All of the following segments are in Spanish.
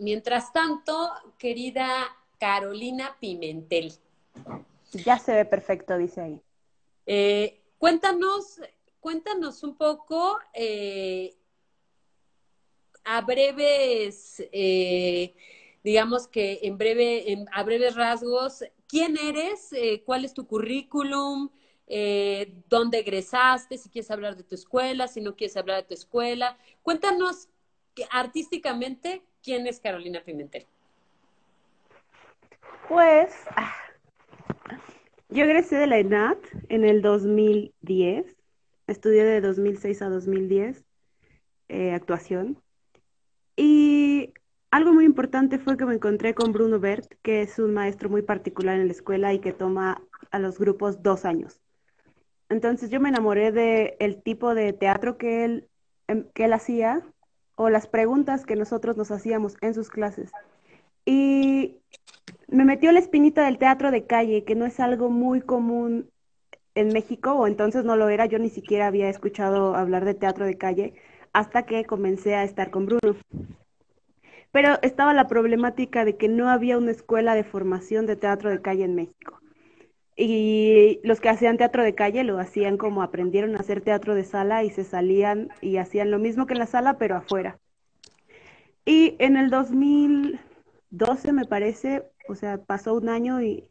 Mientras tanto, querida Carolina Pimentel. Ya se ve perfecto, dice ahí. Eh, cuéntanos, cuéntanos un poco eh, a breves, eh, digamos que en breve, a breves rasgos, quién eres, cuál es tu currículum, dónde egresaste, si quieres hablar de tu escuela, si no quieres hablar de tu escuela. Cuéntanos artísticamente quién es Carolina Pimentel. Pues ah, yo egresé de la ENAT en el 2010, estudié de 2006 a 2010 eh, actuación y algo muy importante fue que me encontré con Bruno Bert, que es un maestro muy particular en la escuela y que toma a los grupos dos años. Entonces yo me enamoré del el tipo de teatro que él, em, que él hacía o las preguntas que nosotros nos hacíamos en sus clases. Y me metió la espinita del teatro de calle, que no es algo muy común en México, o entonces no lo era, yo ni siquiera había escuchado hablar de teatro de calle hasta que comencé a estar con Bruno. Pero estaba la problemática de que no había una escuela de formación de teatro de calle en México. Y los que hacían teatro de calle lo hacían como aprendieron a hacer teatro de sala y se salían y hacían lo mismo que en la sala, pero afuera. Y en el 2012, me parece, o sea, pasó un año y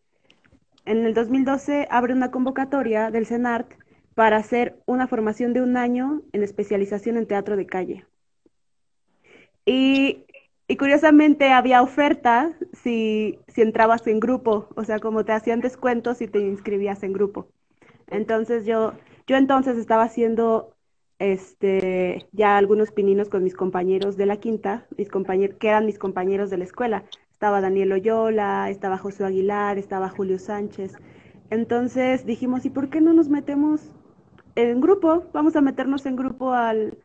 en el 2012 abre una convocatoria del CENART para hacer una formación de un año en especialización en teatro de calle. Y, curiosamente había oferta si, si entrabas en grupo, o sea, como te hacían descuentos si te inscribías en grupo. Entonces yo, yo entonces estaba haciendo este, ya algunos pininos con mis compañeros de la quinta, mis compañeros, que eran mis compañeros de la escuela estaba Daniel Oyola, estaba José Aguilar, estaba Julio Sánchez. Entonces dijimos, ¿y por qué no nos metemos en grupo? Vamos a meternos en grupo al,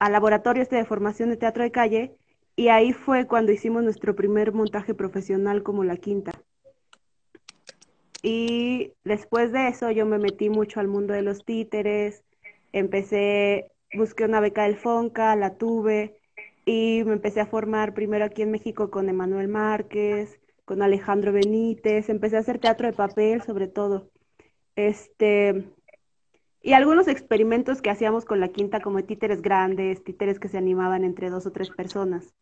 al laboratorio este de formación de teatro de calle y ahí fue cuando hicimos nuestro primer montaje profesional como la quinta. Y después de eso yo me metí mucho al mundo de los títeres, empecé, busqué una beca del FONCA, la tuve, y me empecé a formar primero aquí en México con Emanuel Márquez, con Alejandro Benítez, empecé a hacer teatro de papel sobre todo. Este, y algunos experimentos que hacíamos con la quinta como títeres grandes, títeres que se animaban entre dos o tres personas.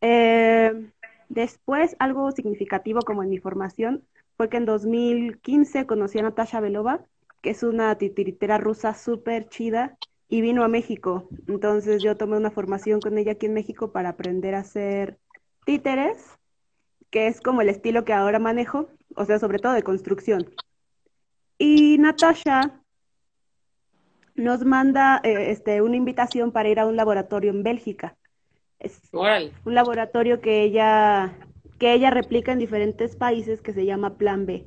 Eh, después, algo significativo como en mi formación fue que en 2015 conocí a Natasha Belova, que es una titiritera rusa súper chida y vino a México. Entonces yo tomé una formación con ella aquí en México para aprender a hacer títeres, que es como el estilo que ahora manejo, o sea, sobre todo de construcción. Y Natasha nos manda eh, este, una invitación para ir a un laboratorio en Bélgica. Es un laboratorio que ella, que ella replica en diferentes países que se llama Plan B.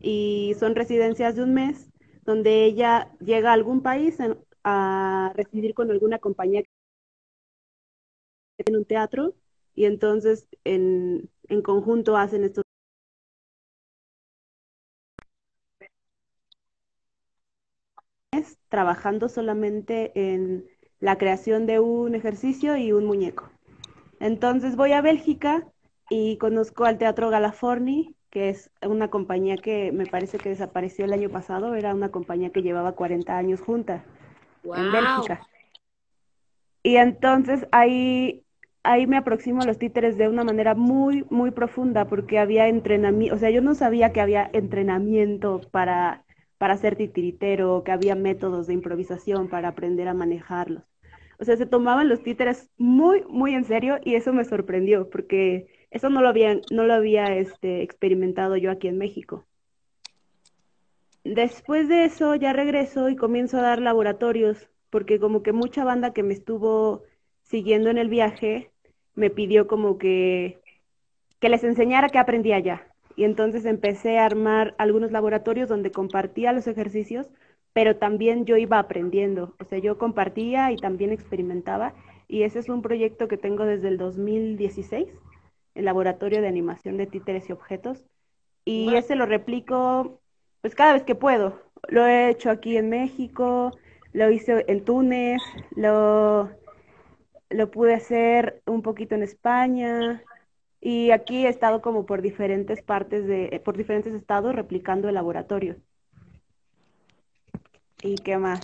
Y son residencias de un mes donde ella llega a algún país, en, a residir con alguna compañía que tiene un teatro y entonces en, en conjunto hacen estos trabajando solamente en la creación de un ejercicio y un muñeco. Entonces voy a Bélgica y conozco al Teatro Galaforni, que es una compañía que me parece que desapareció el año pasado, era una compañía que llevaba 40 años junta en Bélgica. Y entonces ahí, ahí me aproximo a los títeres de una manera muy, muy profunda, porque había entrenamiento, o sea, yo no sabía que había entrenamiento para, para ser titiritero, que había métodos de improvisación para aprender a manejarlos. O sea, se tomaban los títeres muy, muy en serio y eso me sorprendió, porque eso no lo había, no lo había este, experimentado yo aquí en México. Después de eso ya regreso y comienzo a dar laboratorios, porque como que mucha banda que me estuvo siguiendo en el viaje me pidió como que, que les enseñara qué aprendía allá. Y entonces empecé a armar algunos laboratorios donde compartía los ejercicios, pero también yo iba aprendiendo. O sea, yo compartía y también experimentaba. Y ese es un proyecto que tengo desde el 2016, el Laboratorio de Animación de Títeres y Objetos. Y ese lo replico pues cada vez que puedo. Lo he hecho aquí en México, lo hice en Túnez, lo, lo pude hacer un poquito en España y aquí he estado como por diferentes partes de, por diferentes estados replicando el laboratorio. ¿Y qué más?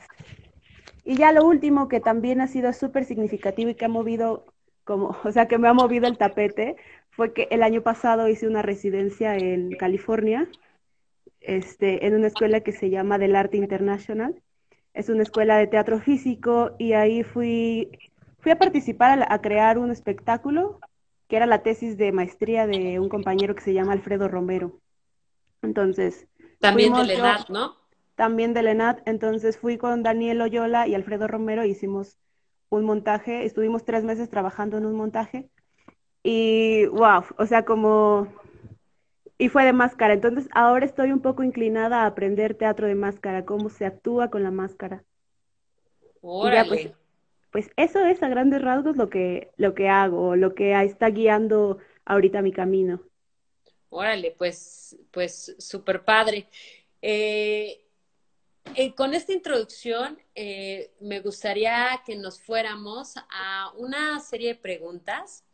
Y ya lo último que también ha sido súper significativo y que ha movido como, o sea, que me ha movido el tapete, fue que el año pasado hice una residencia en California, este, en una escuela que se llama Del Arte International. Es una escuela de teatro físico y ahí fui, fui a participar a, crear un espectáculo que era la tesis de maestría de un compañero que se llama Alfredo Romero. Entonces. También de Lenat, ¿no? También de Lenat. Entonces fui con Daniel Oyola y Alfredo Romero, hicimos un montaje, estuvimos tres meses trabajando en un montaje y wow, o sea, como... Y fue de máscara. Entonces ahora estoy un poco inclinada a aprender teatro de máscara, cómo se actúa con la máscara. Órale. pues, pues, eso es a grandes rasgos lo que, lo que hago, lo que está guiando ahorita mi camino. Órale, pues, pues súper padre. Eh, eh, con esta introducción, eh, me gustaría que nos fuéramos a una serie de preguntas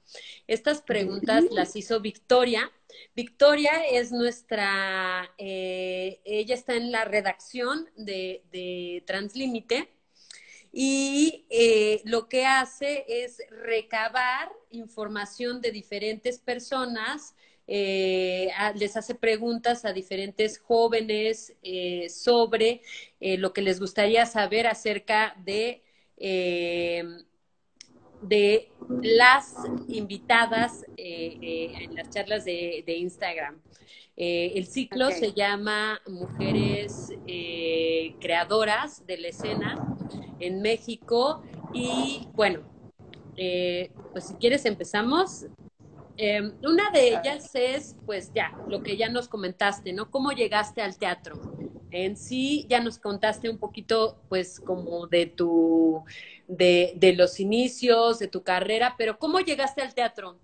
estas preguntas las hizo Victoria. Victoria es nuestra, eh, ella está en la redacción de, de Translímite y eh, lo que hace es recabar información de diferentes personas, eh, les hace preguntas a diferentes jóvenes sobre lo que les gustaría saber acerca de de las invitadas eh, eh, en las charlas de, Instagram. Eh, el ciclo se llama Mujeres Creadoras de la Escena en México y bueno, pues si quieres empezamos. Una de ellas es, pues ya, lo que ya nos comentaste, ¿no? ¿Cómo llegaste al teatro? En sí, ya nos contaste un poquito, pues, como de tu de, los inicios, de tu carrera, pero ¿cómo llegaste al teatro?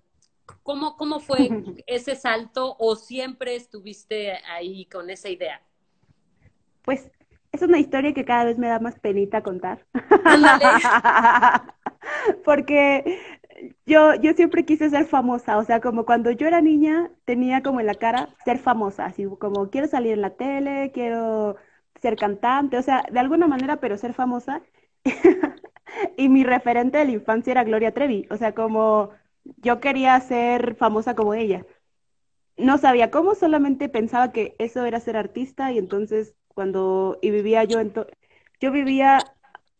¿Cómo, ¿Cómo fue ese salto o siempre estuviste ahí con esa idea? Pues es una historia que cada vez me da más penita contar. Porque yo, yo siempre quise ser famosa, o sea, como cuando yo era niña tenía como en la cara ser famosa, así como quiero salir en la tele, quiero ser cantante, o sea, de alguna manera, pero ser famosa. y mi referente de la infancia era Gloria Trevi, o sea, como yo quería ser famosa como ella. No sabía cómo, solamente pensaba que eso era ser artista y entonces cuando, y vivía yo, en yo vivía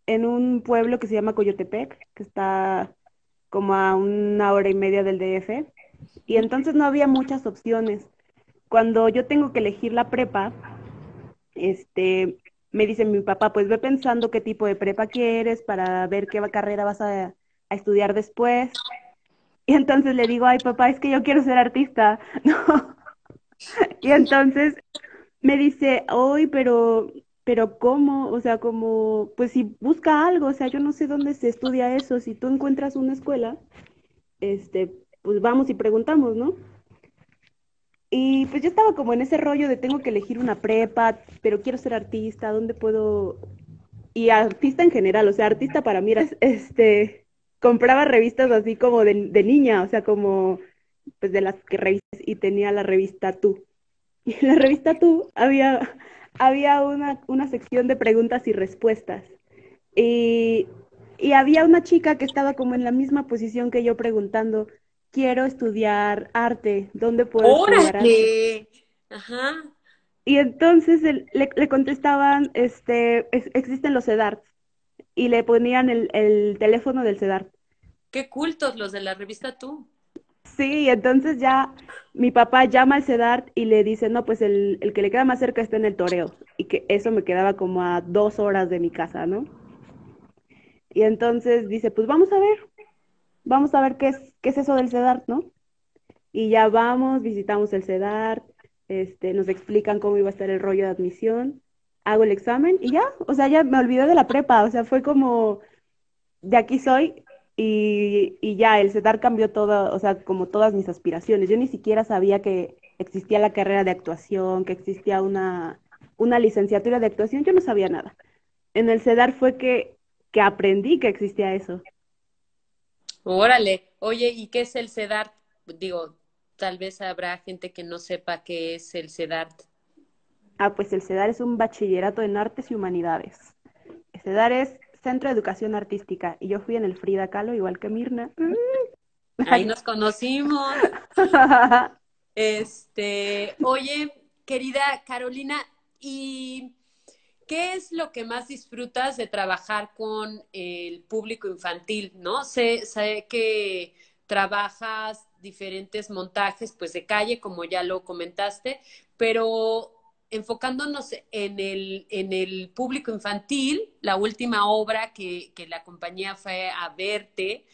en un pueblo que se llama Coyotepec, que está como a una hora y media del DF, y entonces no había muchas opciones. Cuando yo tengo que elegir la prepa, este, me dice mi papá, pues ve pensando qué tipo de prepa quieres para ver qué carrera vas a, estudiar después. Y entonces le digo, ay papá, es que yo quiero ser artista. y entonces me dice, hoy, pero, pero ¿cómo? O sea, como, pues si busca algo, o sea, yo no sé dónde se estudia eso. Si tú encuentras una escuela, este, pues vamos y preguntamos, ¿no? Y pues yo estaba como en ese rollo de tengo que elegir una prepa, pero quiero ser artista, ¿dónde puedo? Y artista en general, o sea, artista para mí era, este, compraba revistas así como de, niña, o sea, como, pues de las que revistas, y tenía la revista Tú. Y la revista Tú había, había una, una sección de preguntas y respuestas. Y, y había una chica que estaba como en la misma posición que yo preguntando, quiero estudiar arte, ¿dónde puedo estudiar arte? Ajá. Y entonces le, contestaban, este, existen los CEDART, y le ponían el, teléfono del CEDART. Qué cultos los de la revista Tú. Sí, entonces ya mi papá llama al CEDART y le dice, no, pues el, el, que le queda más cerca está en el toreo. Y que eso me quedaba como a dos horas de mi casa, ¿no? Y entonces dice, pues vamos a ver vamos a ver qué es, qué es eso del CEDART, ¿no? Y ya vamos, visitamos el CEDART, este, nos explican cómo iba a estar el rollo de admisión, hago el examen y ya, o sea, ya me olvidé de la prepa, o sea, fue como, de aquí soy y, y ya, el CEDART cambió todo, o sea, como todas mis aspiraciones. Yo ni siquiera sabía que existía la carrera de actuación, que existía una, una licenciatura de actuación, yo no sabía nada. En el CEDAR fue que, que aprendí que existía eso. Órale, oye, ¿y qué es el CEDART? Digo, tal vez habrá gente que no sepa qué es el CEDART. Ah, pues el CEDAR es un bachillerato en artes y humanidades. El CEDAR es Centro de Educación Artística y yo fui en el Frida Kahlo, igual que Mirna. Ahí nos conocimos. Este, oye, querida Carolina, ¿y qué es lo que más disfrutas de trabajar con el público infantil? ¿No? Sé, sé que trabajas diferentes montajes, pues de calle, como ya lo comentaste, pero enfocándonos en el, en el público infantil, la última obra que, que la compañía fue a verte,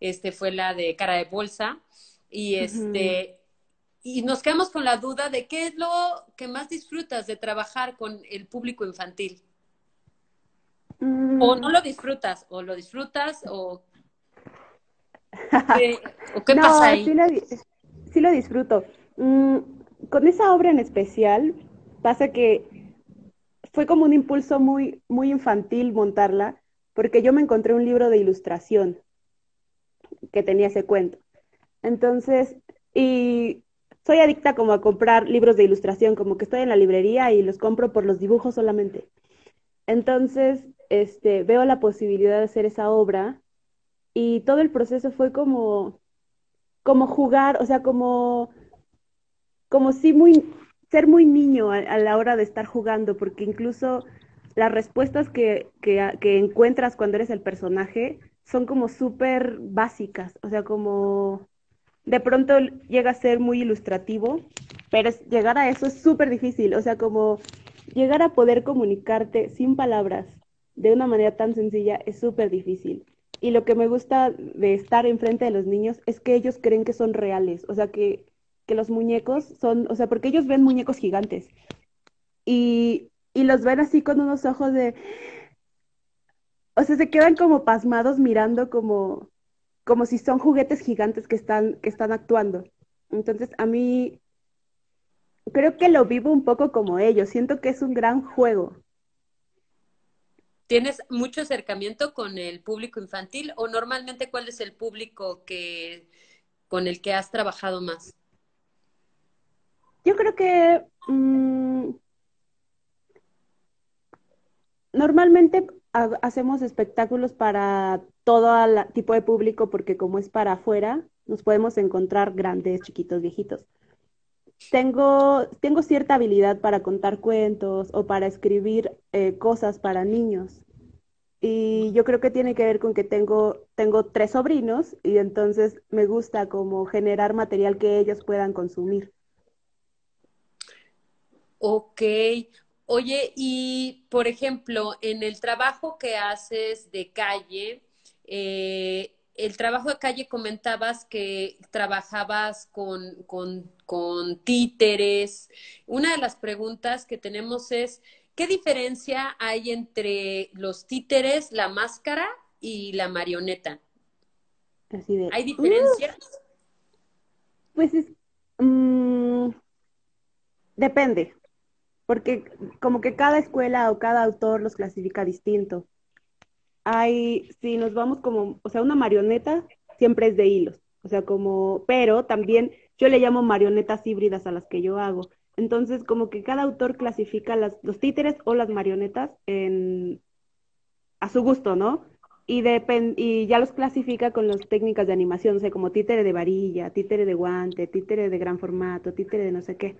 este fue la de Cara de Bolsa, y este, y nos quedamos con la duda de qué es lo que más disfrutas de trabajar con el público infantil. O no lo disfrutas, o lo disfrutas, o qué, o qué pasa ahí. Sí lo, sí lo disfruto. Mm, con esa obra en especial, pasa que fue como un impulso muy, muy infantil montarla, porque yo me encontré un libro de ilustración que tenía ese cuento. Entonces, y soy adicta como a comprar libros de ilustración, como que estoy en la librería y los compro por los dibujos solamente. Entonces, este, veo la posibilidad de hacer esa obra y todo el proceso fue como, como jugar, o sea, como, como si muy, ser muy niño a, la hora de estar jugando, porque incluso las respuestas que, encuentras cuando eres el personaje son como súper básicas, o sea, como de pronto llega a ser muy ilustrativo, pero llegar a eso es súper difícil, o sea, como llegar a poder comunicarte sin palabras de una manera tan sencilla es súper difícil. Y lo que me gusta de estar enfrente de los niños es que ellos creen que son reales, o sea, que, que los muñecos son, o sea, porque ellos ven muñecos gigantes y, y los ven así con unos ojos de, o sea, se quedan como pasmados mirando como, como si son juguetes gigantes que están, que están actuando. Entonces, a mí creo que lo vivo un poco como ellos. Siento que es un gran juego. ¿Tienes mucho acercamiento con el público infantil o normalmente cuál es el público que con el que has trabajado más? Yo creo que mm, normalmente hacemos espectáculos para todo tipo de público porque como es para afuera, nos podemos encontrar grandes, chiquitos, viejitos. Tengo, tengo cierta habilidad para contar cuentos o para escribir eh, cosas para niños. Y yo creo que tiene que ver con que tengo, tengo tres sobrinos y entonces me gusta como generar material que ellos puedan consumir. Ok, Oye, y por ejemplo, en el trabajo que haces de calle, eh, el trabajo de calle comentabas que trabajabas con, con, con, títeres. Una de las preguntas que tenemos es, ¿qué diferencia hay entre los títeres, la máscara y la marioneta? ¿Hay diferencias? pues es, mm, depende porque como que cada escuela o cada autor los clasifica distinto. Hay, si nos vamos como, o sea, una marioneta siempre es de hilos, o sea, como, pero también yo le llamo marionetas híbridas a las que yo hago. Entonces, como que cada autor clasifica las, los títeres o las marionetas en, a su gusto, ¿no? Y, y ya los clasifica con las técnicas de animación, o sea, como títere de varilla, títere de guante, títere de gran formato, títere de no sé qué.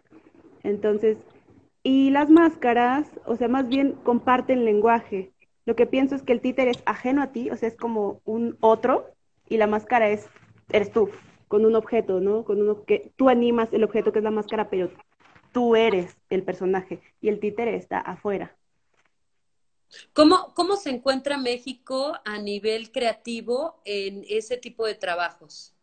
Entonces, y las máscaras, o sea, más bien comparten lenguaje. Lo que pienso es que el títer es ajeno a ti, o sea, es como un otro, y la máscara es, eres tú, con un objeto, ¿no? Con uno que tú animas el objeto que es la máscara, pero tú eres el personaje, y el títere está afuera. ¿Cómo, ¿Cómo se encuentra México a nivel creativo en ese tipo de trabajos?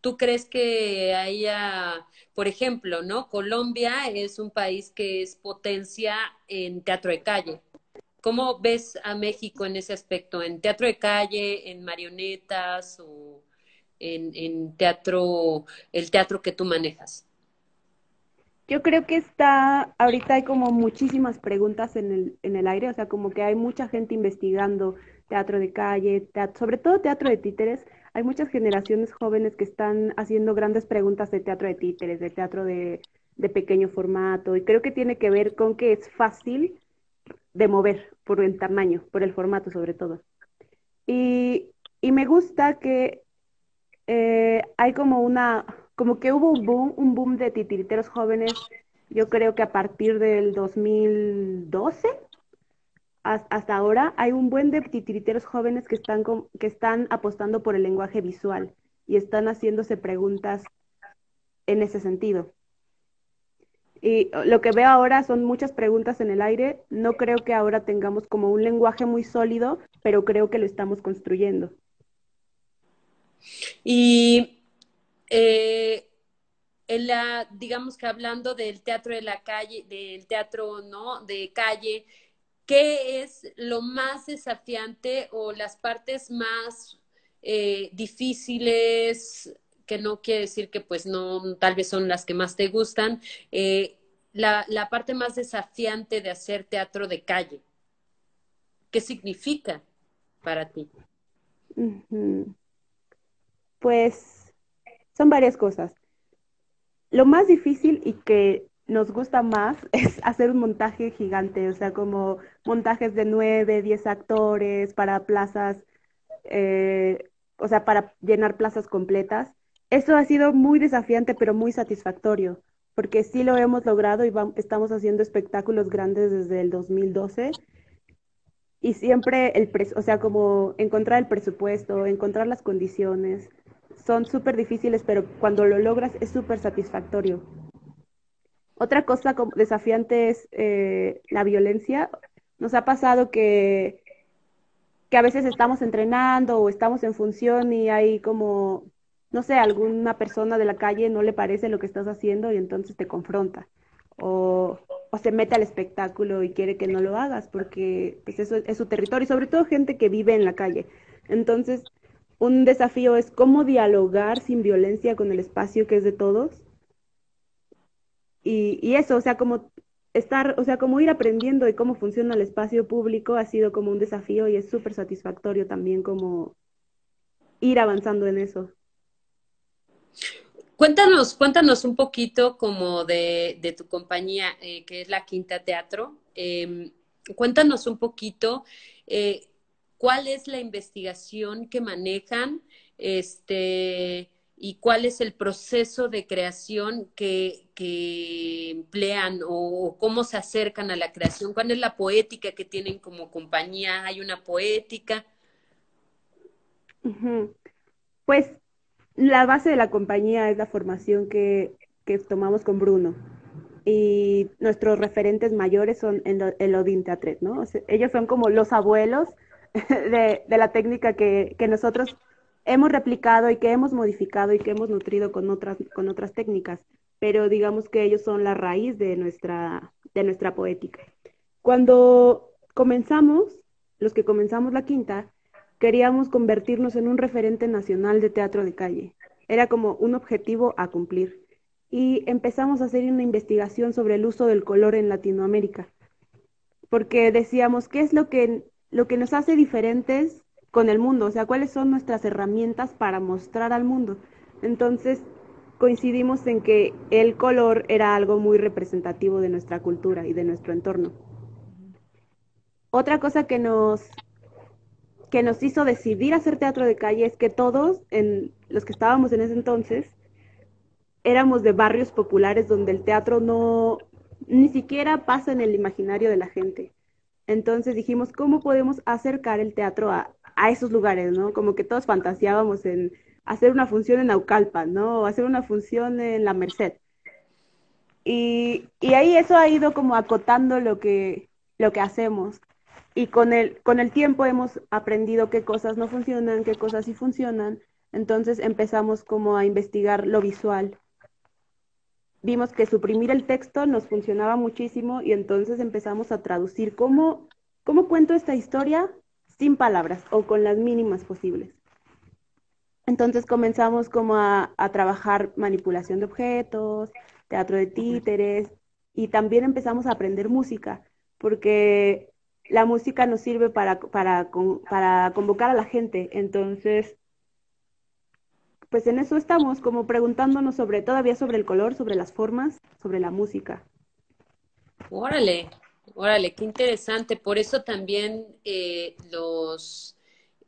¿Tú crees que haya, por ejemplo, ¿no? Colombia es un país que es potencia en teatro de calle. ¿Cómo ves a México en ese aspecto? ¿En teatro de calle, en marionetas o en, teatro, el teatro que tú manejas? Yo creo que está, ahorita hay como muchísimas preguntas en el, en el aire, o sea, como que hay mucha gente investigando teatro de calle, sobre todo teatro de títeres, hay muchas generaciones jóvenes que están haciendo grandes preguntas de teatro de títeres, de teatro de, pequeño formato, y creo que tiene que ver con que es fácil de mover por el tamaño, por el formato sobre todo. Y, y me gusta que eh, hay como una, como que hubo un boom, un boom de titiriteros jóvenes, yo creo que a partir del 2012 hasta ahora hay un buen de titiriteros jóvenes que están, que están apostando por el lenguaje visual y están haciéndose preguntas en ese sentido. Y lo que veo ahora son muchas preguntas en el aire. No creo que ahora tengamos como un lenguaje muy sólido, pero creo que lo estamos construyendo. Y eh, la, digamos que hablando del teatro de la calle, del teatro, ¿no? De calle, ¿qué es lo más desafiante o las partes más eh, difíciles que no quiere decir que pues no, tal vez son las que más te gustan, eh, la, la, parte más desafiante de hacer teatro de calle. ¿Qué significa para ti? Pues son varias cosas. Lo más difícil y que nos gusta más es hacer un montaje gigante, o sea, como montajes de nueve, diez actores para plazas, eh, o sea, para llenar plazas completas. Eso ha sido muy desafiante, pero muy satisfactorio, porque sí lo hemos logrado y estamos haciendo espectáculos grandes desde el 2012. Y siempre el precio, o sea, como encontrar el presupuesto, encontrar las condiciones, son súper difíciles, pero cuando lo logras es súper satisfactorio. Otra cosa desafiante es eh, la violencia. Nos ha pasado que, que a veces estamos entrenando o estamos en función y hay como no sé, alguna persona de la calle no le parece lo que estás haciendo y entonces te confronta. O, se mete al espectáculo y quiere que no lo hagas porque pues eso es su territorio, y sobre todo gente que vive en la calle. Entonces, un desafío es cómo dialogar sin violencia con el espacio que es de todos. Y, eso, o sea, como estar, o sea, como ir aprendiendo de cómo funciona el espacio público ha sido como un desafío y es súper satisfactorio también como ir avanzando en eso. Cuéntanos, cuéntanos un poquito como de, tu compañía, eh, que es la Quinta Teatro. Em, cuéntanos un poquito eh, cuál es la investigación que manejan este, y cuál es el proceso de creación que, emplean o, cómo se acercan a la creación, cuál es la poética que tienen como compañía, hay una poética. Pues la base de la compañía es la formación que, tomamos con Bruno. Y nuestros referentes mayores son el, Odin Teatret, ¿no? ellos son como los abuelos de, la técnica que, nosotros hemos replicado y que hemos modificado y que hemos nutrido con otras, con otras técnicas. Pero digamos que ellos son la raíz de nuestra, de nuestra poética. Cuando comenzamos, los que comenzamos la quinta, queríamos convertirnos en un referente nacional de teatro de calle. Era como un objetivo a cumplir. Y empezamos a hacer una investigación sobre el uso del color en Latinoamérica, porque decíamos, ¿qué es lo que, lo que nos hace diferentes con el mundo? O sea, ¿cuáles son nuestras herramientas para mostrar al mundo? Entonces, coincidimos en que el color era algo muy representativo de nuestra cultura y de nuestro entorno. Otra cosa que nos que nos hizo decidir hacer teatro de calle es que todos, en, los que estábamos en ese entonces, éramos de barrios populares donde el teatro no, ni siquiera pasa en el imaginario de la gente. Entonces dijimos, ¿cómo podemos acercar el teatro a, a esos lugares, no? Como que todos fantaseábamos en hacer una función en Naucalpan, ¿no? Hacer una función en La Merced. Y, y ahí eso ha ido como acotando lo que, lo que hacemos y con el, con el tiempo hemos aprendido qué cosas no funcionan, qué cosas sí funcionan, entonces empezamos como a investigar lo visual. Vimos que suprimir el texto nos funcionaba muchísimo y entonces empezamos a traducir cómo, cómo cuento esta historia sin palabras o con las mínimas posibles. Entonces comenzamos como a, a trabajar manipulación de objetos, teatro de títeres y también empezamos a aprender música, porque la música nos sirve para, para, para convocar a la gente. Entonces, pues en eso estamos, como preguntándonos sobre, todavía sobre el color, sobre las formas, sobre la música. Órale, órale, qué interesante. Por eso también eh, los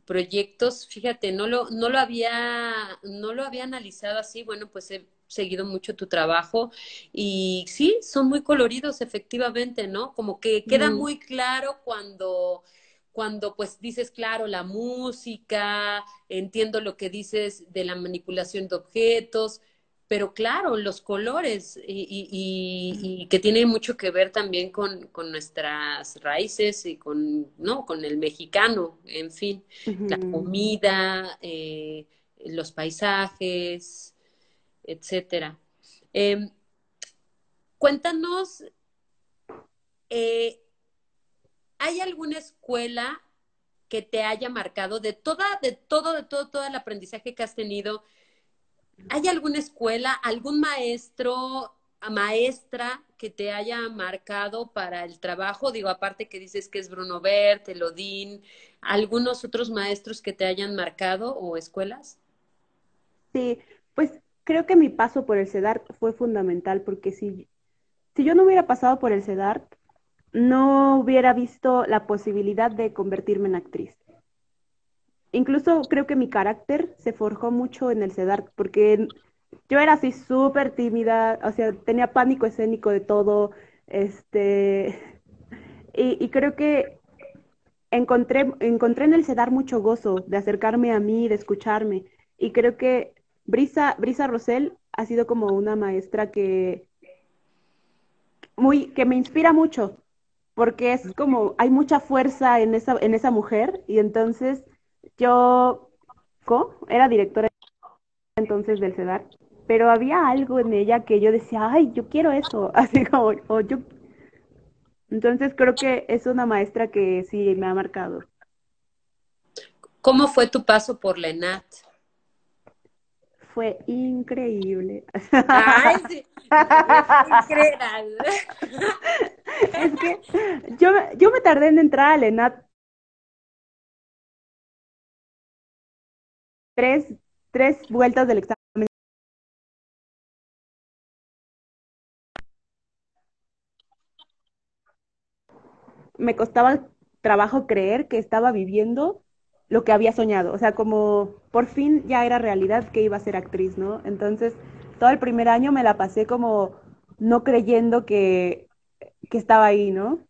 proyectos, fíjate, no lo, no lo había, no lo había analizado así, bueno, pues he seguido mucho tu trabajo y sí, son muy coloridos efectivamente, ¿no? Como que queda muy claro cuando cuando pues dices, claro, la música, entiendo lo que dices de la manipulación de objetos, pero claro, los colores y, que tiene mucho que ver también con, nuestras raíces y con, ¿no? con el mexicano, en fin, la comida, eh, los paisajes, etcétera. Em, cuéntanos, eh, ¿hay alguna escuela que te haya marcado de toda, de todo, de todo, todo el aprendizaje que has tenido? ¿Hay alguna escuela, algún maestro, maestra que te haya marcado para el trabajo? Digo, aparte que dices que es Bruno Bert, Elodín, ¿algunos otros maestros que te hayan marcado o escuelas? Sí, pues creo que mi paso por el CEDART fue fundamental porque si, si yo no hubiera pasado por el CEDART, no hubiera visto la posibilidad de convertirme en actriz. Incluso creo que mi carácter se forjó mucho en el CEDART, porque yo era así súper tímida, o sea, tenía pánico escénico de todo, este, y, creo que encontré, encontré en el CEDAR mucho gozo de acercarme a mí, de escucharme, y creo que Brisa, Brisa Rosell ha sido como una maestra que, muy, que me inspira mucho, porque es como, hay mucha fuerza en esa, en esa mujer, y entonces yo era directora entonces del CEDAR, pero había algo en ella que yo decía, ay, yo quiero eso, así como, yo... Entonces creo que es una maestra que sí me ha marcado. ¿Cómo fue tu paso por la ENAT? Fue increíble. Ay, sí. es que yo, yo me tardé en entrar a la ENAT tres, vueltas del examen. Me costaba trabajo creer que estaba viviendo lo que había soñado, o sea, como por fin ya era realidad que iba a ser actriz, ¿no? Entonces, todo el primer año me la pasé como no creyendo que, que estaba ahí, ¿no?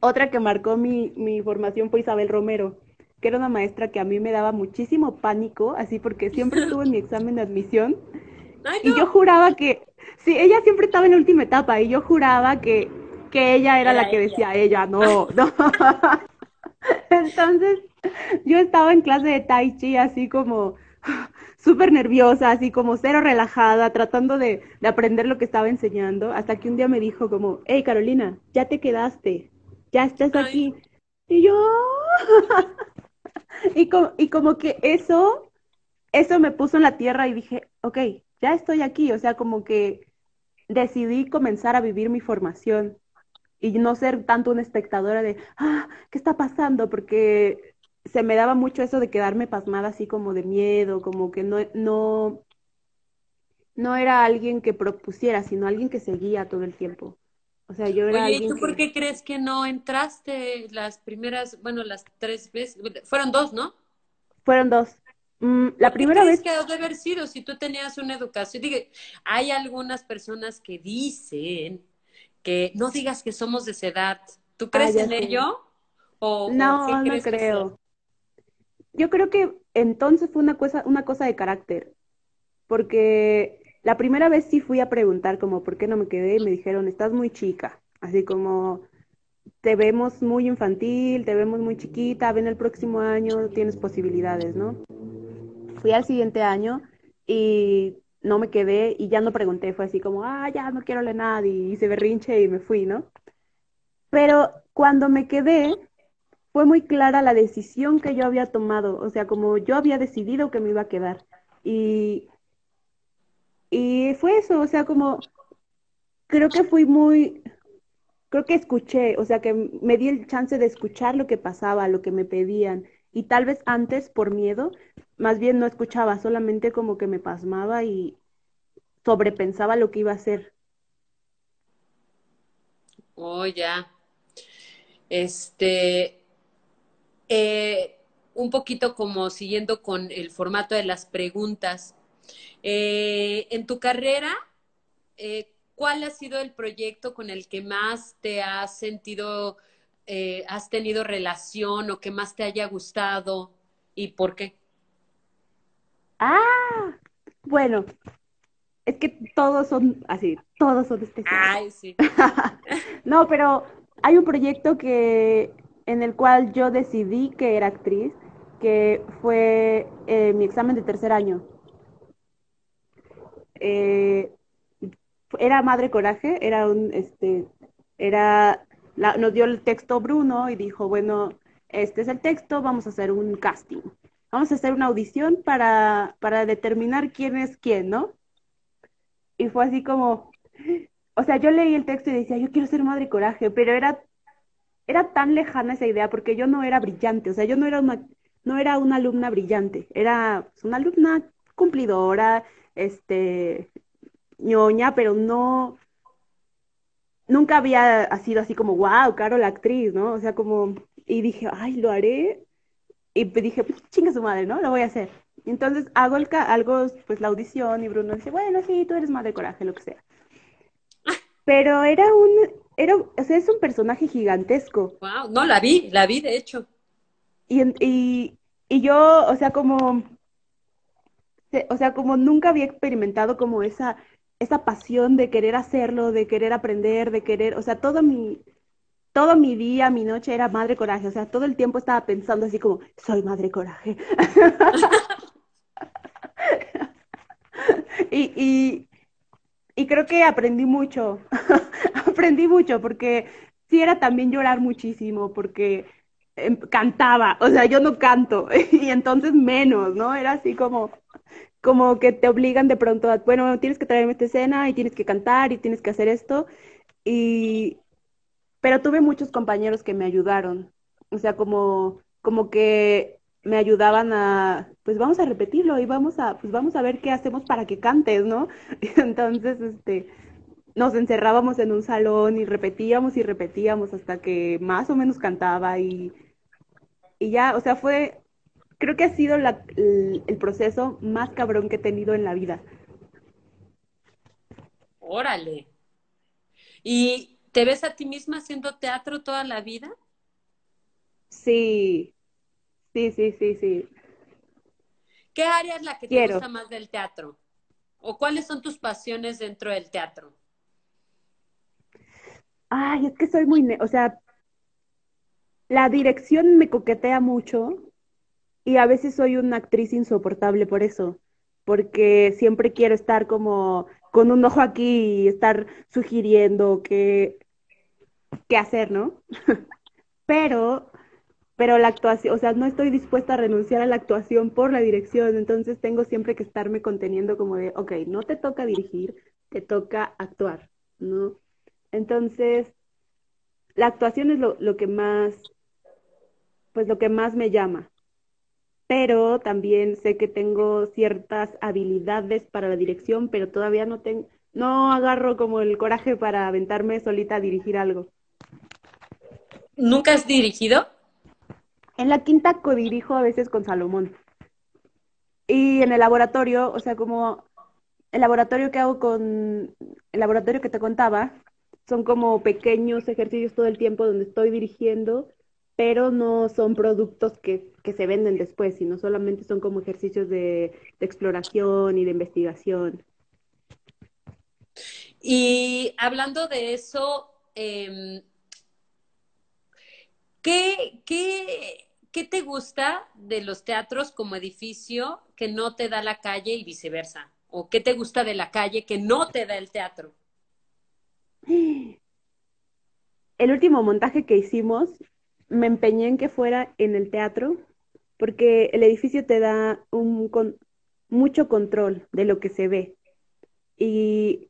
Otra que marcó mi, mi formación fue Isabel Romero que era una maestra que a mí me daba muchísimo pánico, así porque siempre estuvo en mi examen de admisión. Y yo juraba que, sí, ella siempre estaba en la última etapa y yo juraba que, que ella era, la que decía ella, no, no. Entonces, yo estaba en clase de Tai Chi así como súper nerviosa, así como cero relajada, tratando de, de, aprender lo que estaba enseñando, hasta que un día me dijo como, hey Carolina, ya te quedaste, ya estás aquí. Y yo, y, y como que eso, eso me puso en la tierra y dije, ok, ya estoy aquí, o sea, como que decidí comenzar a vivir mi formación y no ser tanto una espectadora de, ah, ¿qué está pasando? Porque se me daba mucho eso de quedarme pasmada así como de miedo, como que no, no, no era alguien que propusiera, sino alguien que seguía todo el tiempo. O sea, yo era Oye, ¿y tú por qué crees que no entraste las primeras, bueno, las tres veces? Fueron dos, ¿no? Fueron dos. Mm, la primera vez que de haber sido si tú tenías una educación. Dije, hay algunas personas que dicen que no digas que somos de esa edad. ¿Tú ah, crees en ello? ¿O, no, no creo. Yo creo que entonces fue una cosa, una cosa de carácter, porque la primera vez sí fui a preguntar como por qué no me quedé y me dijeron, estás muy chica, así como te vemos muy infantil, te vemos muy chiquita, ven el próximo año, tienes posibilidades, ¿no? Fui al siguiente año y no me quedé y ya no pregunté, fue así como, ah, ya no quiero leer nada y hice berrinche y me fui, ¿no? Pero cuando me quedé, fue muy clara la decisión que yo había tomado, o sea, como yo había decidido que me iba a quedar. Y y fue eso, o sea, como creo que fui muy, creo que escuché, o sea, que me di el chance de escuchar lo que pasaba, lo que me pedían. Y tal vez antes, por miedo, más bien no escuchaba, solamente como que me pasmaba y sobrepensaba lo que iba a hacer. Oh, ya. Este, eh, un poquito como siguiendo con el formato de las preguntas. Eh, en tu carrera, eh, ¿cuál ha sido el proyecto con el que más te has sentido, has tenido relación o que más te haya gustado y por qué? Ah, bueno, es que todos son así, todos son especiales. Ay, sí. no, pero hay un proyecto que en el cual yo decidí que era actriz, que fue eh, mi examen de tercer año. Eh, era Madre Coraje, era un, este, era, nos dio el texto Bruno y dijo, bueno, este es el texto, vamos a hacer un casting, vamos a hacer una audición para, para determinar quién es quién, ¿no? y fue así como, o sea, yo leí el texto y decía, yo quiero ser madre coraje, pero era, era tan lejana esa idea porque yo no era brillante, o sea, yo no era una, no era una alumna brillante, era una alumna cumplidora, este, ñoña, pero no, nunca había sido así como, wow, Caro la actriz, ¿no? O sea, como, y dije, ay, lo haré, y dije, pues chinga su madre, ¿no? Lo voy a hacer. Entonces hago el algo, pues la audición y Bruno dice, bueno, sí, tú eres más de coraje, lo que sea. Pero era un, era, o sea, es un personaje gigantesco. Wow, no, la vi, la vi de hecho. Y, y, y yo, o sea, como, o sea, como nunca había experimentado como esa, esa pasión de querer hacerlo, de querer aprender, de querer, o sea, todo mi, todo mi día, mi noche era madre coraje, o sea, todo el tiempo estaba pensando así como, soy madre coraje. y, y, creo que aprendí mucho, aprendí mucho porque sí era también llorar muchísimo porque em, cantaba, o sea, yo no canto y entonces menos, ¿no? Era así como, como que te obligan de pronto a, bueno, tienes que traerme esta escena y tienes que cantar y tienes que hacer esto y, pero tuve muchos compañeros que me ayudaron, o sea, como, como que me ayudaban a, pues vamos a repetirlo y vamos a, pues vamos a ver qué hacemos para que cantes, ¿no? entonces, este, nos encerrábamos en un salón y repetíamos y repetíamos hasta que más o menos cantaba y, y ya, o sea, fue, creo que ha sido la, el, el proceso más cabrón que he tenido en la vida. Órale. ¿Y te ves a ti misma haciendo teatro toda la vida? Sí, Sí, sí, sí, sí. ¿Qué área es la que te gusta más del teatro? ¿O cuáles son tus pasiones dentro del teatro? Ay, es que soy muy, o sea, la dirección me coquetea mucho y a veces soy una actriz insoportable por eso, porque siempre quiero estar como con un ojo aquí y estar sugiriendo qué, qué hacer, ¿no? Pero pero la actuación, o sea, no estoy dispuesta a renunciar a la actuación por la dirección, entonces tengo siempre que estarme conteniendo como de, ok, no te toca dirigir, te toca actuar, ¿no? Entonces, la actuación es lo, lo que más, pues lo que más me llama, pero también sé que tengo ciertas habilidades para la dirección, pero todavía no tengo, no agarro como el coraje para aventarme solita a dirigir algo. ¿Nunca has dirigido? En la quinta codirijo a veces con Salomón. Y en el laboratorio, o sea, como el laboratorio que hago con el laboratorio que te contaba, son como pequeños ejercicios todo el tiempo donde estoy dirigiendo, pero no son productos que, que se venden después, sino solamente son como ejercicios de, de exploración y de investigación. Y hablando de eso, eh, ¿qué, qué ¿qué te gusta de los teatros como edificio que no te da la calle y viceversa? ¿O qué te gusta de la calle que no te da el teatro? El último montaje que hicimos, me empeñé en que fuera en el teatro, porque el edificio te da un, con, mucho control de lo que se ve. Y,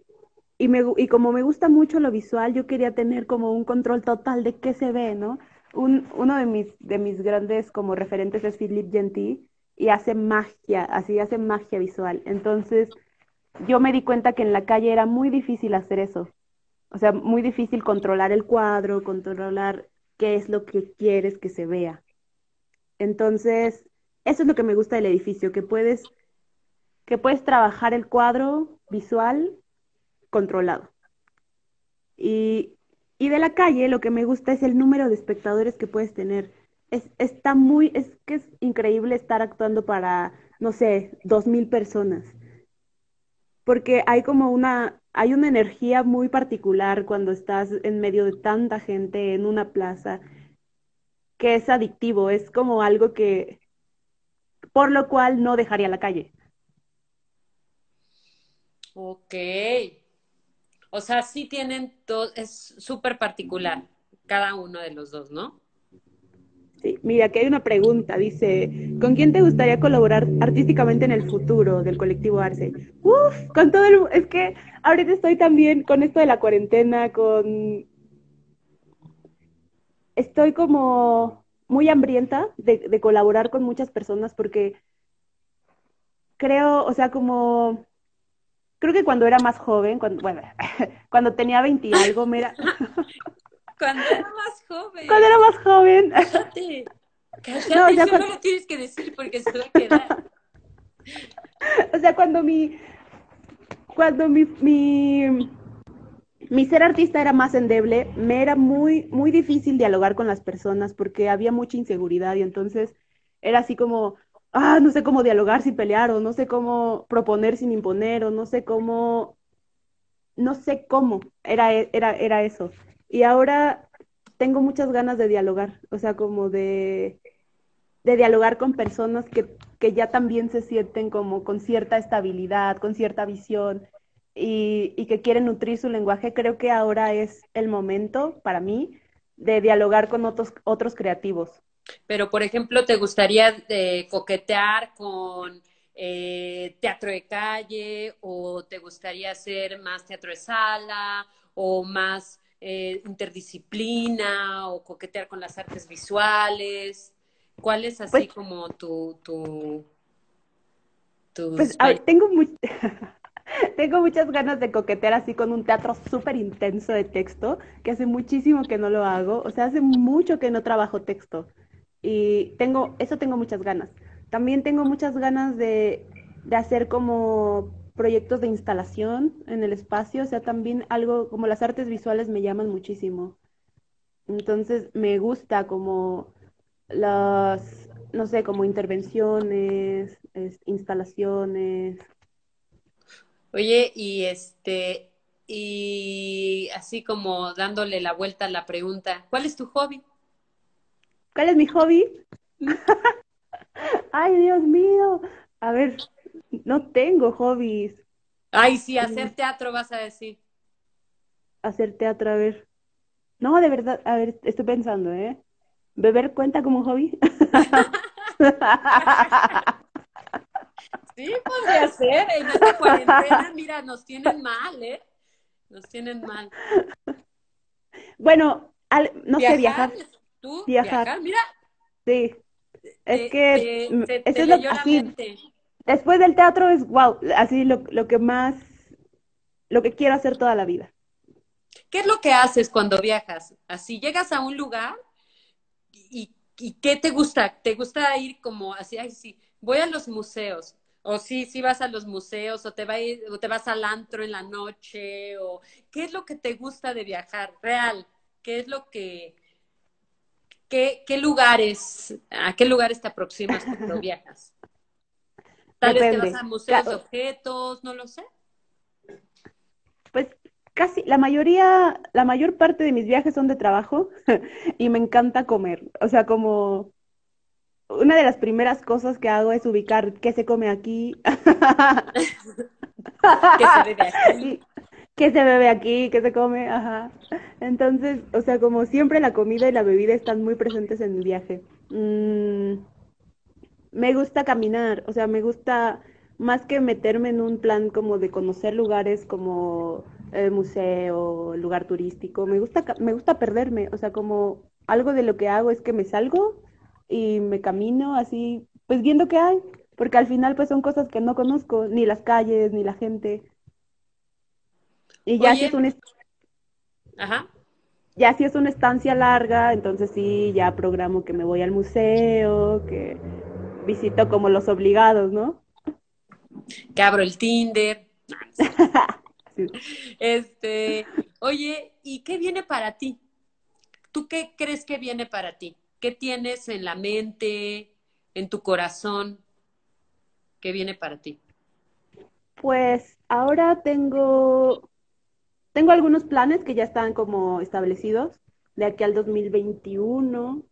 y, como me gusta mucho lo visual, yo quería tener como un control total de qué se ve, ¿no? uno de mis, de mis grandes como referentes es Philippe Gentil y hace magia, así hace magia visual. Entonces, yo me di cuenta que en la calle era muy difícil hacer eso. O sea, muy difícil controlar el cuadro, controlar qué es lo que quieres que se vea. Entonces, eso es lo que me gusta del edificio, que puedes, que puedes trabajar el cuadro visual controlado. Y, y de la calle lo que me gusta es el número de espectadores que puedes tener. Es, está muy, es que es increíble estar actuando para, no sé, dos mil personas. Porque hay como una, hay una energía muy particular cuando estás en medio de tanta gente en una plaza que es adictivo, es como algo que, por lo cual no dejaría la calle. Ok. O sea, sí tienen dos, es súper particular cada uno de los dos, ¿no? Sí, mira, aquí hay una pregunta, dice, ¿con quién te gustaría colaborar artísticamente en el futuro del colectivo Arce? Uf, con todo el... Es que ahorita estoy también con esto de la cuarentena, con... Estoy como muy hambrienta de, de colaborar con muchas personas porque creo, o sea, como creo que cuando era más joven, cuando, bueno, cuando tenía 20 y algo, me era... cuando era más joven. Cuando era más joven. Cállate. Cállate, no, ya cuando... no lo tienes que decir porque se va a quedar. o sea, cuando mi... Cuando mi, mi, mi ser artista era más endeble, me era muy, muy difícil dialogar con las personas porque había mucha inseguridad y entonces era así como, ah, no sé cómo dialogar sin pelear, o no sé cómo proponer sin imponer, o no sé cómo, no sé cómo, era, era, era eso. Y ahora tengo muchas ganas de dialogar, o sea, como de, de dialogar con personas que, que ya también se sienten como con cierta estabilidad, con cierta visión, y, y, que quieren nutrir su lenguaje, creo que ahora es el momento para mí de dialogar con otros, otros creativos. Pero, por ejemplo, ¿te gustaría eh, coquetear con eh, teatro de calle o te gustaría hacer más teatro de sala o más eh, interdisciplina o coquetear con las artes visuales? ¿Cuál es así pues como tu... tu, pues, tengo, tengo muchas ganas de coquetear así con un teatro súper intenso de texto, que hace muchísimo que no lo hago, o sea, hace mucho que no trabajo texto. Y tengo, eso tengo muchas ganas. También tengo muchas ganas de, de hacer como proyectos de instalación en el espacio, o sea, también algo como las artes visuales me llaman muchísimo. Entonces me gusta como las, no sé, como intervenciones, instalaciones. Oye, y este, y así como dándole la vuelta a la pregunta, ¿cuál es tu hobby? ¿Cuál es mi hobby? Ay, Dios mío. A ver, no tengo hobbies. Ay, sí, hacer teatro vas a decir. Hacer teatro, a ver. No, de verdad, a ver, estoy pensando, ¿eh? ¿Beber cuenta como hobby? sí, podría ser. En esta cuarentena, mira, nos tienen mal, ¿eh? Nos tienen mal. Bueno, no sé, viajar viajar. Mira. Sí. Es que eso es lo así, Después del teatro es wow, así lo, lo que más, lo que quiero hacer toda la vida. ¿Qué es lo que haces cuando viajas? Así llegas a un lugar y, y ¿qué te gusta? ¿Te gusta ir como así, ay, sí, voy a los museos? O sí, sí vas a los museos, o te, va o te vas al antro en la noche, o qué es lo que te gusta de viajar, real, qué es lo que, ¿qué, qué lugares, a qué lugares te aproximas cuando viajas? Tal vez te vas a museos de objetos, no lo sé. Pues casi, la mayoría, la mayor parte de mis viajes son de trabajo y me encanta comer. O sea, como una de las primeras cosas que hago es ubicar qué se come aquí. ¿Qué se bebe aquí? qué se bebe aquí, qué se come, ajá. Entonces, o sea, como siempre la comida y la bebida están muy presentes en mi viaje. Mm, me gusta caminar, o sea, me gusta más que meterme en un plan como de conocer lugares como museo, lugar turístico, me gusta, me gusta perderme, o sea, como algo de lo que hago es que me salgo y me camino así, pues viendo qué hay, porque al final pues son cosas que no conozco, ni las calles, ni la gente. Y ya si es una Ajá. Ya si es una estancia larga, entonces sí, ya programo que me voy al museo, que visito como los obligados, ¿no? Que abro el Tinder. Este, oye, ¿y qué viene para ti? ¿Tú qué crees que viene para ti? ¿Qué tienes en la mente, en tu corazón? ¿Qué viene para ti? Pues ahora tengo, tengo algunos planes que ya están como establecidos de aquí al 2021.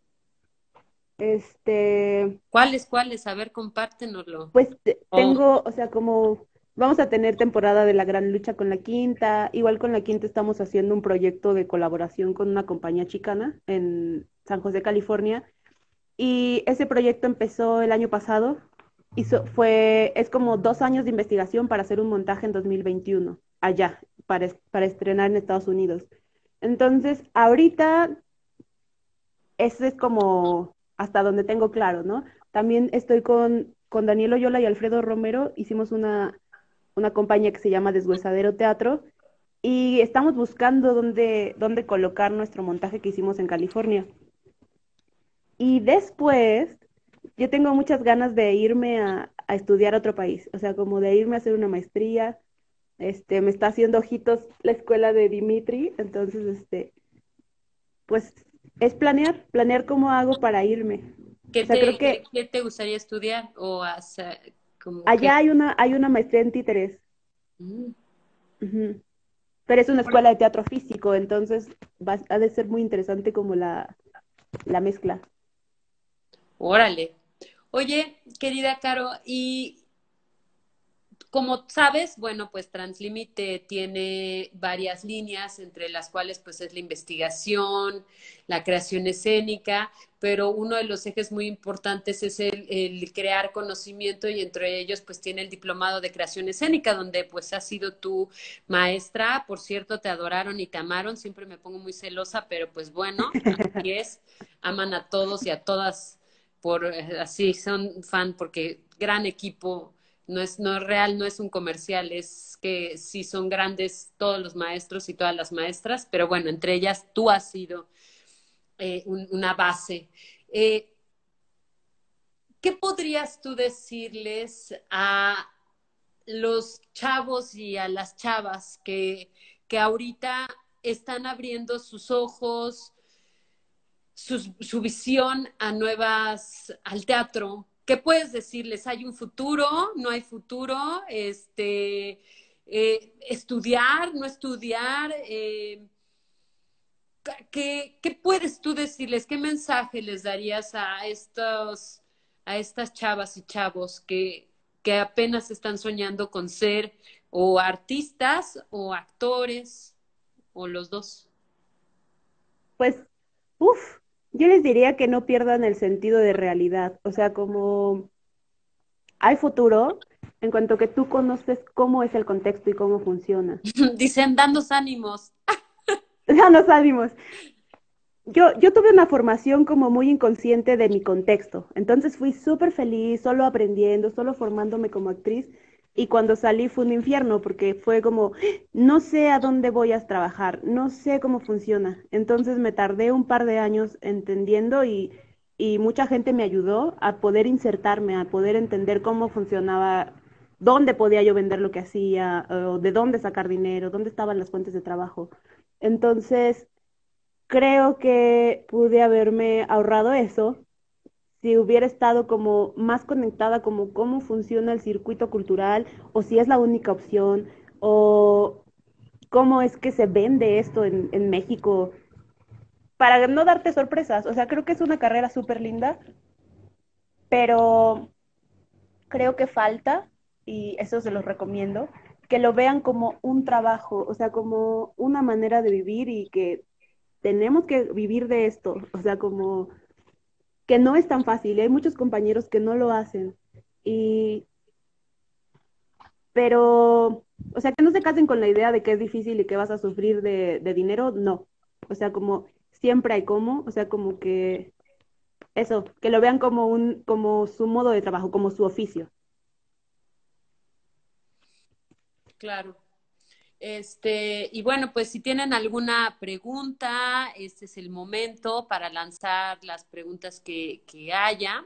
Este. ¿Cuáles, cuáles? A ver, compártenoslo. Pues tengo, o sea, como vamos a tener temporada de la gran lucha con la quinta. Igual con la quinta estamos haciendo un proyecto de colaboración con una compañía chicana en San José, California. Y ese proyecto empezó el año pasado. Hizo, fue, es como dos años de investigación para hacer un montaje en 2021, allá, para, para estrenar en Estados Unidos. Entonces, ahorita, eso es como hasta donde tengo claro, ¿no? También estoy con, con Daniel Oyola y Alfredo Romero, hicimos una, una compañía que se llama Deshuesadero Teatro y estamos buscando dónde, dónde colocar nuestro montaje que hicimos en California. Y después, yo tengo muchas ganas de irme a, a, estudiar a otro país, o sea, como de irme a hacer una maestría. Este, me está haciendo ojitos la escuela de Dimitri, entonces, este, pues es planear, planear cómo hago para irme. ¿Qué, o sea, te, creo que, ¿qué te gustaría estudiar? O hacer, como allá que... hay una, hay una maestría en títeres. Mm. Uh -huh. Pero es una escuela de teatro físico, entonces va, ha de ser muy interesante como la, la mezcla. Órale. Oye, querida Caro, y como sabes, bueno, pues Translímite tiene varias líneas, entre las cuales pues es la investigación, la creación escénica, pero uno de los ejes muy importantes es el, crear conocimiento y entre ellos pues tiene el diplomado de creación escénica, donde pues has sido tu maestra, por cierto, te adoraron y te amaron, siempre me pongo muy celosa, pero pues bueno, así es, aman a todos y a todas por así, son fan porque gran equipo no es, no es real, no es un comercial, es que sí son grandes todos los maestros y todas las maestras, pero bueno, entre ellas tú has sido eh, un, una base. Eh, ¿Qué podrías tú decirles a los chavos y a las chavas que, que ahorita están abriendo sus ojos, su, visión a nuevas, al teatro, ¿Qué puedes decirles? ¿Hay un futuro? ¿No hay futuro? Este, eh, ¿Estudiar? ¿No estudiar? Eh, ¿qué, ¿Qué puedes tú decirles? ¿Qué mensaje les darías a, estos, a estas chavas y chavos que, que apenas están soñando con ser o artistas o actores o los dos? Pues, uff, yo les diría que no pierdan el sentido de realidad, o sea, como hay futuro en cuanto que tú conoces cómo es el contexto y cómo funciona. Dicen, danos ánimos. danos ánimos. Yo, yo tuve una formación como muy inconsciente de mi contexto, entonces fui súper feliz, solo aprendiendo, solo formándome como actriz, y cuando salí fue un infierno porque fue como, no sé a dónde voy a trabajar, no sé cómo funciona. Entonces me tardé un par de años entendiendo y, y mucha gente me ayudó a poder insertarme, a poder entender cómo funcionaba, dónde podía yo vender lo que hacía, o de dónde sacar dinero, dónde estaban las fuentes de trabajo. Entonces, creo que pude haberme ahorrado eso si hubiera estado como más conectada como cómo funciona el circuito cultural o si es la única opción o cómo es que se vende esto en, en México para no darte sorpresas. O sea, creo que es una carrera súper linda, pero creo que falta, y eso se los recomiendo, que lo vean como un trabajo, o sea, como una manera de vivir y que tenemos que vivir de esto, o sea, como que no es tan fácil. Hay muchos compañeros que no lo hacen. Y, pero, o sea, que no se casen con la idea de que es difícil y que vas a sufrir de, de dinero, no. O sea, como siempre hay cómo, o sea, como que eso, que lo vean como un, como su modo de trabajo, como su oficio. Claro. Este, y bueno, pues si tienen alguna pregunta, este es el momento para lanzar las preguntas que, que haya.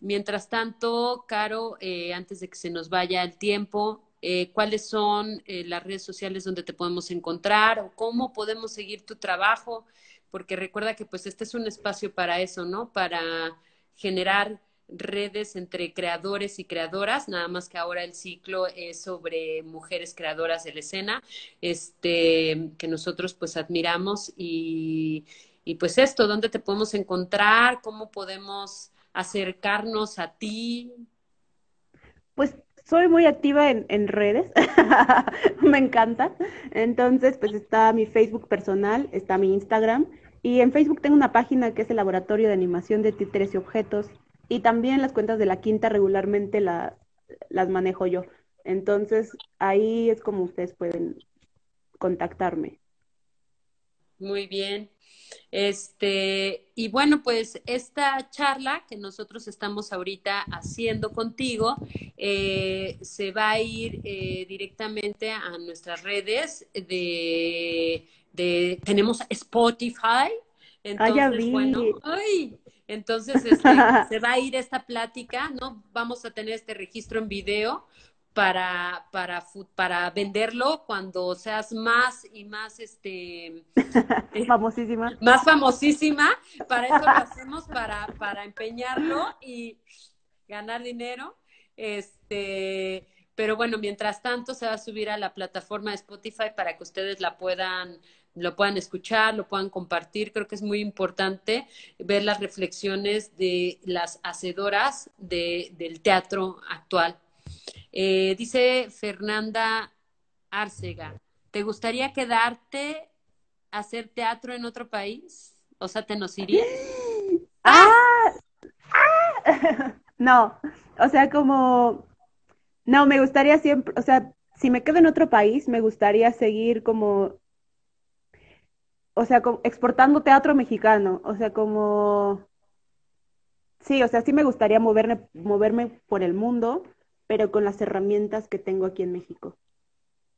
Mientras tanto, Caro, eh, antes de que se nos vaya el tiempo, eh, ¿cuáles son eh, las redes sociales donde te podemos encontrar o cómo podemos seguir tu trabajo? Porque recuerda que pues este es un espacio para eso, ¿no? Para generar redes entre creadores y creadoras, nada más que ahora el ciclo es sobre mujeres creadoras de la escena, este, que nosotros pues admiramos y, y pues esto, ¿dónde te podemos encontrar? ¿Cómo podemos acercarnos a ti? Pues soy muy activa en, en redes, me encanta. Entonces, pues está mi Facebook personal, está mi Instagram y en Facebook tengo una página que es el Laboratorio de Animación de Títeres y Objetos y también las cuentas de la quinta regularmente la, las manejo yo. Entonces, ahí es como ustedes pueden contactarme. Muy bien. Este, y bueno, pues esta charla que nosotros estamos ahorita haciendo contigo eh, se va a ir eh, directamente a nuestras redes de, de tenemos Spotify. Entonces, ah, ya vi. bueno, ay, entonces este, se va a ir esta plática, ¿no? Vamos a tener este registro en video para, para, para venderlo cuando seas más y más, este... famosísima. Más famosísima. Para eso lo hacemos, para, para empeñarlo y ganar dinero. Este, pero bueno, mientras tanto se va a subir a la plataforma de Spotify para que ustedes la puedan lo puedan escuchar, lo puedan compartir. Creo que es muy importante ver las reflexiones de las hacedoras de, del teatro actual. Eh, dice Fernanda Arcega, ¿te gustaría quedarte a hacer teatro en otro país? O sea, ¿te nos irías? ¡Ah! ¡Ah! No, o sea, como, no, me gustaría siempre, o sea, si me quedo en otro país, me gustaría seguir como, o sea, como, exportando teatro mexicano, o sea, como, sí, o sea, sí me gustaría moverme, moverme por el mundo, pero con las herramientas que tengo aquí en México.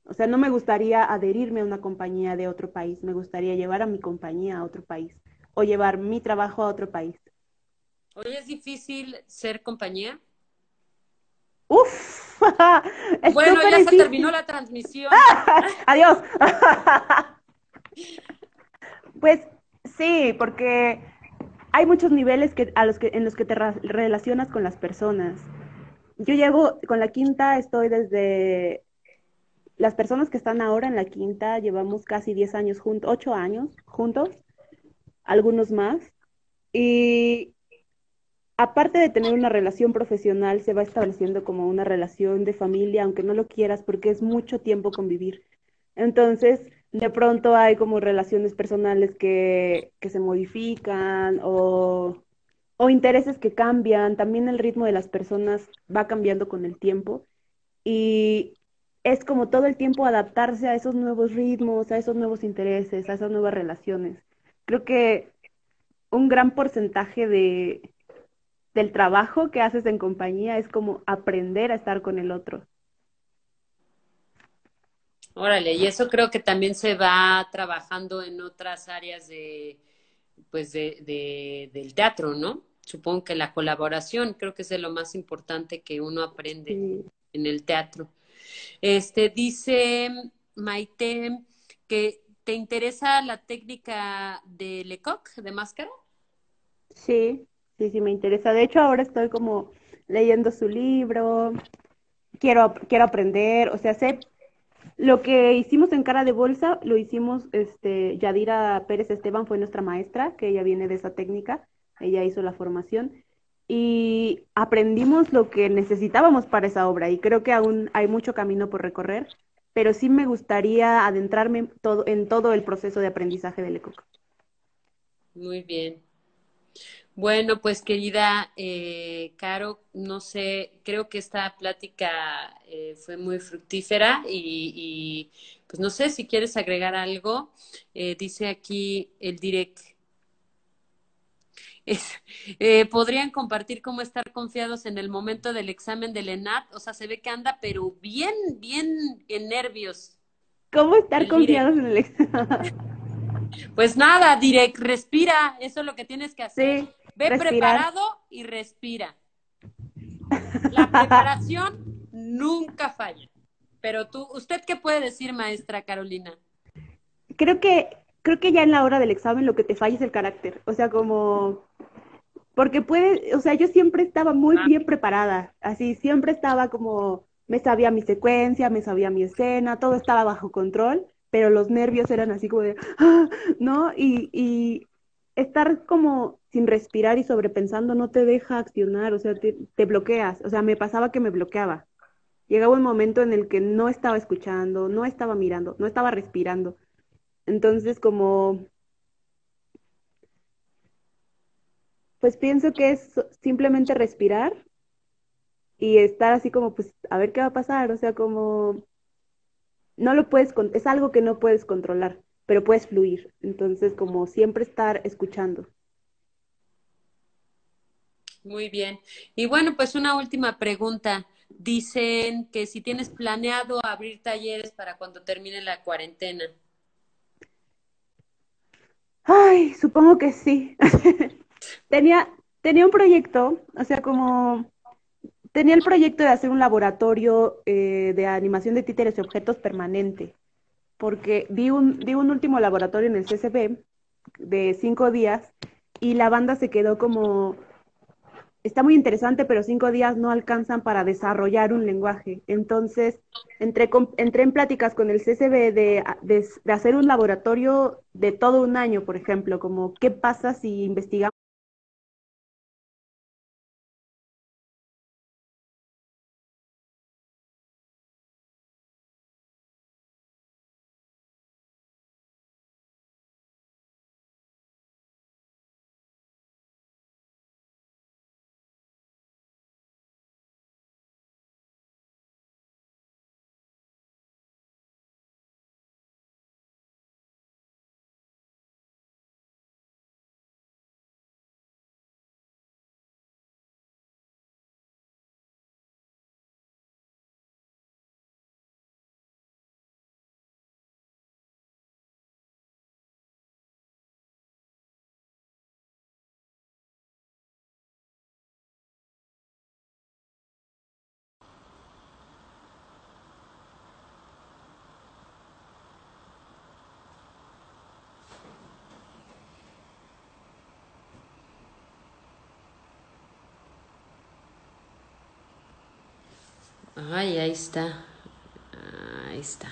O sea, no me gustaría adherirme a una compañía de otro país, me gustaría llevar a mi compañía a otro país o llevar mi trabajo a otro país. Oye, ¿es difícil ser compañía? Uf. bueno, ya se terminó la transmisión. Adiós. pues sí, porque hay muchos niveles que, en los que te relacionas con las personas yo llevo, con la quinta estoy desde, las personas que están ahora en la quinta llevamos casi 10 años juntos, 8 años juntos, algunos más. Y aparte de tener una relación profesional, se va estableciendo como una relación de familia, aunque no lo quieras, porque es mucho tiempo convivir. Entonces, de pronto hay como relaciones personales que, que se modifican o o intereses que cambian, también el ritmo de las personas va cambiando con el tiempo y es como todo el tiempo adaptarse a esos nuevos ritmos, a esos nuevos intereses, a esas nuevas relaciones. Creo que un gran porcentaje de, del trabajo que haces en compañía es como aprender a estar con el otro. Órale, y eso creo que también se va trabajando en otras áreas de, pues de, del teatro, ¿no? supongo que la colaboración creo que es de lo más importante que uno aprende en el teatro. Este dice Maite que te interesa la técnica de Lecoq de máscara. Sí, sí, sí me interesa. De hecho, ahora estoy como leyendo su libro. Quiero quiero aprender, o sea, sé lo que hicimos en Cara de Bolsa, lo hicimos este Yadira Pérez Esteban fue nuestra maestra, que ella viene de esa técnica ella hizo la formación y aprendimos lo que necesitábamos para esa obra y creo que aún hay mucho camino por recorrer, pero sí me gustaría adentrarme en todo, en todo el proceso de aprendizaje del ECOC. Muy bien. Bueno, pues querida eh, Caro, no sé, creo que esta plática eh, fue muy fructífera y, pues no sé si quieres agregar algo. Eh, dice aquí el direct eh, podrían compartir cómo estar confiados en el momento del examen del ENAT. O sea, se ve que anda, pero bien, bien en nervios. ¿Cómo estar confiados en el examen? Pues nada, direct, respira, eso es lo que tienes que hacer. Ve preparado y respira. La preparación nunca falla. Pero tú, ¿usted qué puede decir, maestra Carolina? Creo que, creo que ya en la hora del examen lo que te falla es el carácter. O sea, como porque puede, o sea, yo siempre estaba muy ah. bien preparada, así, siempre estaba como, me sabía mi secuencia, me sabía mi escena, todo estaba bajo control, pero los nervios eran así como de, ¡ah! ¿no? Y, y estar como sin respirar y sobrepensando no te deja accionar, o sea, te, te bloqueas, o sea, me pasaba que me bloqueaba llegaba un momento en el que no estaba escuchando, no estaba mirando, no estaba respirando. Entonces, como, pues pienso que es simplemente respirar y estar así como, pues, a ver qué va a pasar, o sea, como, no lo puedes, es algo que no puedes controlar, pero puedes fluir. Entonces, como siempre estar escuchando. Muy bien. Y bueno, pues una última pregunta. Dicen que si tienes planeado abrir talleres para cuando termine la cuarentena. Ay, supongo que sí. tenía, tenía un proyecto, o sea, como tenía el proyecto de hacer un laboratorio eh, de animación de títeres y objetos permanente, porque vi un, vi un último laboratorio en el CCB de cinco días y la banda se quedó como está muy interesante, pero cinco días no alcanzan para desarrollar un lenguaje. Entonces, entré, en pláticas con el CCB de, de, hacer un laboratorio de todo un año, por ejemplo, como qué pasa si investigamos Ay, ahí está. Ahí está.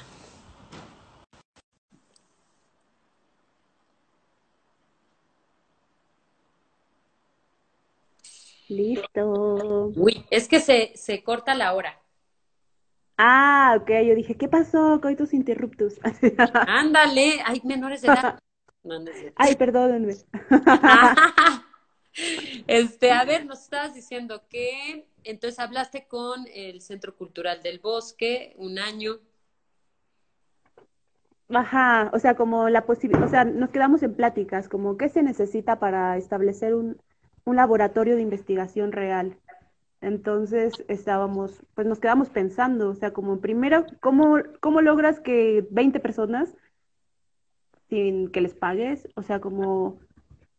Listo. Uy, es que se, se corta la hora. Ah, ok, yo dije, ¿qué pasó? Coitus interruptus. Ándale, hay menores de edad. Ay, perdónenme. Este, a ver, nos estabas diciendo que entonces hablaste con el Centro Cultural del Bosque un año. Ajá, o sea, como la posibilidad, o sea, nos quedamos en pláticas, como qué se necesita para establecer un, un laboratorio de investigación real. Entonces estábamos, pues nos quedamos pensando, o sea, como primero, ¿cómo, cómo logras que 20 personas, sin que les pagues, o sea, como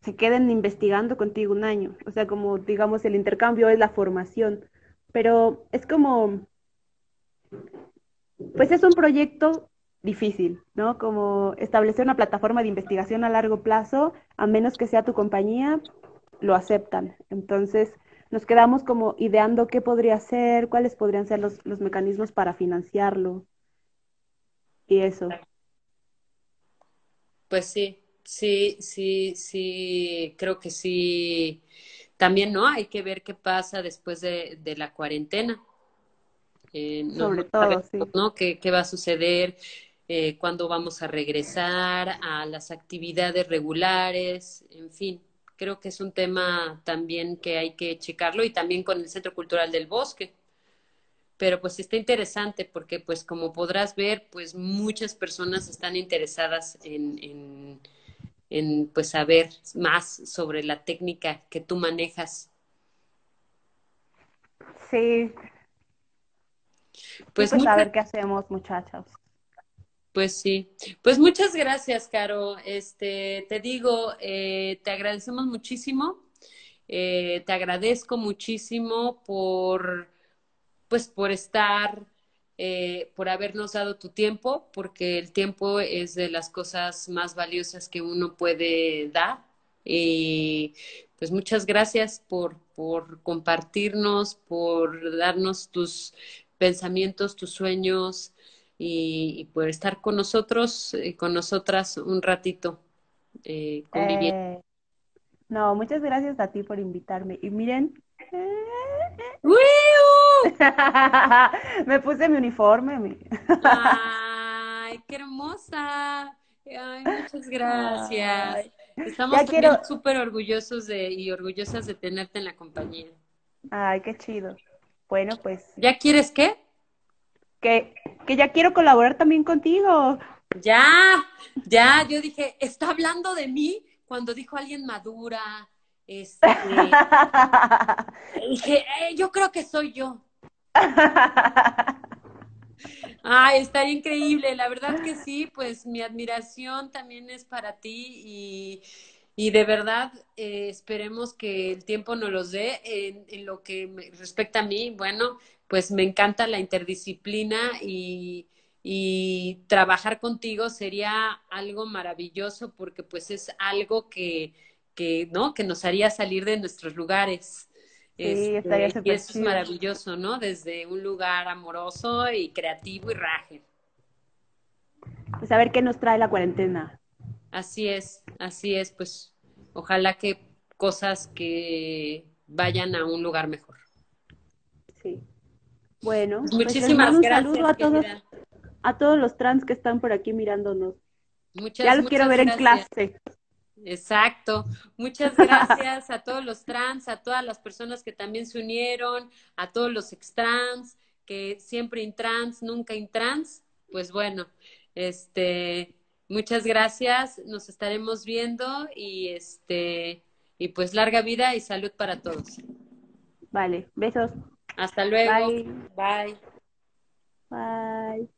se queden investigando contigo un año. O sea, como digamos, el intercambio es la formación. Pero es como, pues es un proyecto difícil, ¿no? Como establecer una plataforma de investigación a largo plazo, a menos que sea tu compañía, lo aceptan. Entonces, nos quedamos como ideando qué podría ser, cuáles podrían ser los, los mecanismos para financiarlo. Y eso. Pues sí, Sí, sí, sí, creo que sí. También, ¿no? Hay que ver qué pasa después de, la cuarentena. Eh, Sobre todo, sí. ¿no? ¿Qué, ¿Qué, va a suceder? Eh, ¿Cuándo vamos a regresar a las actividades regulares? En fin, creo que es un tema también que hay que checarlo y también con el Centro Cultural del Bosque. Pero pues está interesante porque pues como podrás ver, pues muchas personas están interesadas en en pues saber más sobre la técnica que tú manejas. Sí. Pues, pues a ver qué hacemos, muchachos. Pues sí, pues muchas gracias, Caro. Este, te digo, eh, te agradecemos muchísimo, eh, te agradezco muchísimo por, pues, por estar, eh, por habernos dado tu tiempo, porque el tiempo es de las cosas más valiosas que uno puede dar. Y pues muchas gracias por, por compartirnos, por darnos tus pensamientos, tus sueños y, por estar con nosotros, y eh, con nosotras un ratito eh, conviviendo. Eh, no, muchas gracias a ti por invitarme. Y miren. me puse mi uniforme. Ay, qué hermosa. Ay, muchas gracias. Estamos súper orgullosos de, y orgullosas de tenerte en la compañía. Ay, qué chido. Bueno, pues. ¿Ya quieres qué? Que, que ya quiero colaborar también contigo. Ya, ya, yo dije, está hablando de mí cuando dijo alguien madura. Este, dije, eh, yo creo que soy yo. Ay, está increíble, la verdad que sí, pues mi admiración también es para ti y, y de verdad eh, esperemos que el tiempo nos los dé en, lo que respecta a mí. Bueno, pues me encanta la interdisciplina y, y trabajar contigo sería algo maravilloso porque pues es algo que, que, ¿no? que nos haría salir de nuestros lugares. Sí, estaría este, y eso es maravilloso, ¿no? Desde un lugar amoroso y creativo y raje. Pues a ver qué nos trae la cuarentena. Así es, así es, pues ojalá que cosas que vayan a un lugar mejor. Sí. Bueno, pues muchísimas un gracias. Saludo a todos, a todos los trans que están por aquí mirándonos. Muchas, ya los quiero ver en clase. Exacto. Muchas gracias a todos los trans, a todas las personas que también se unieron, a todos los extrans, que siempre intrans, nunca intrans. Pues bueno, este, muchas gracias. Nos estaremos viendo y este, y pues larga vida y salud para todos. Vale, besos. Hasta luego. Bye. Bye.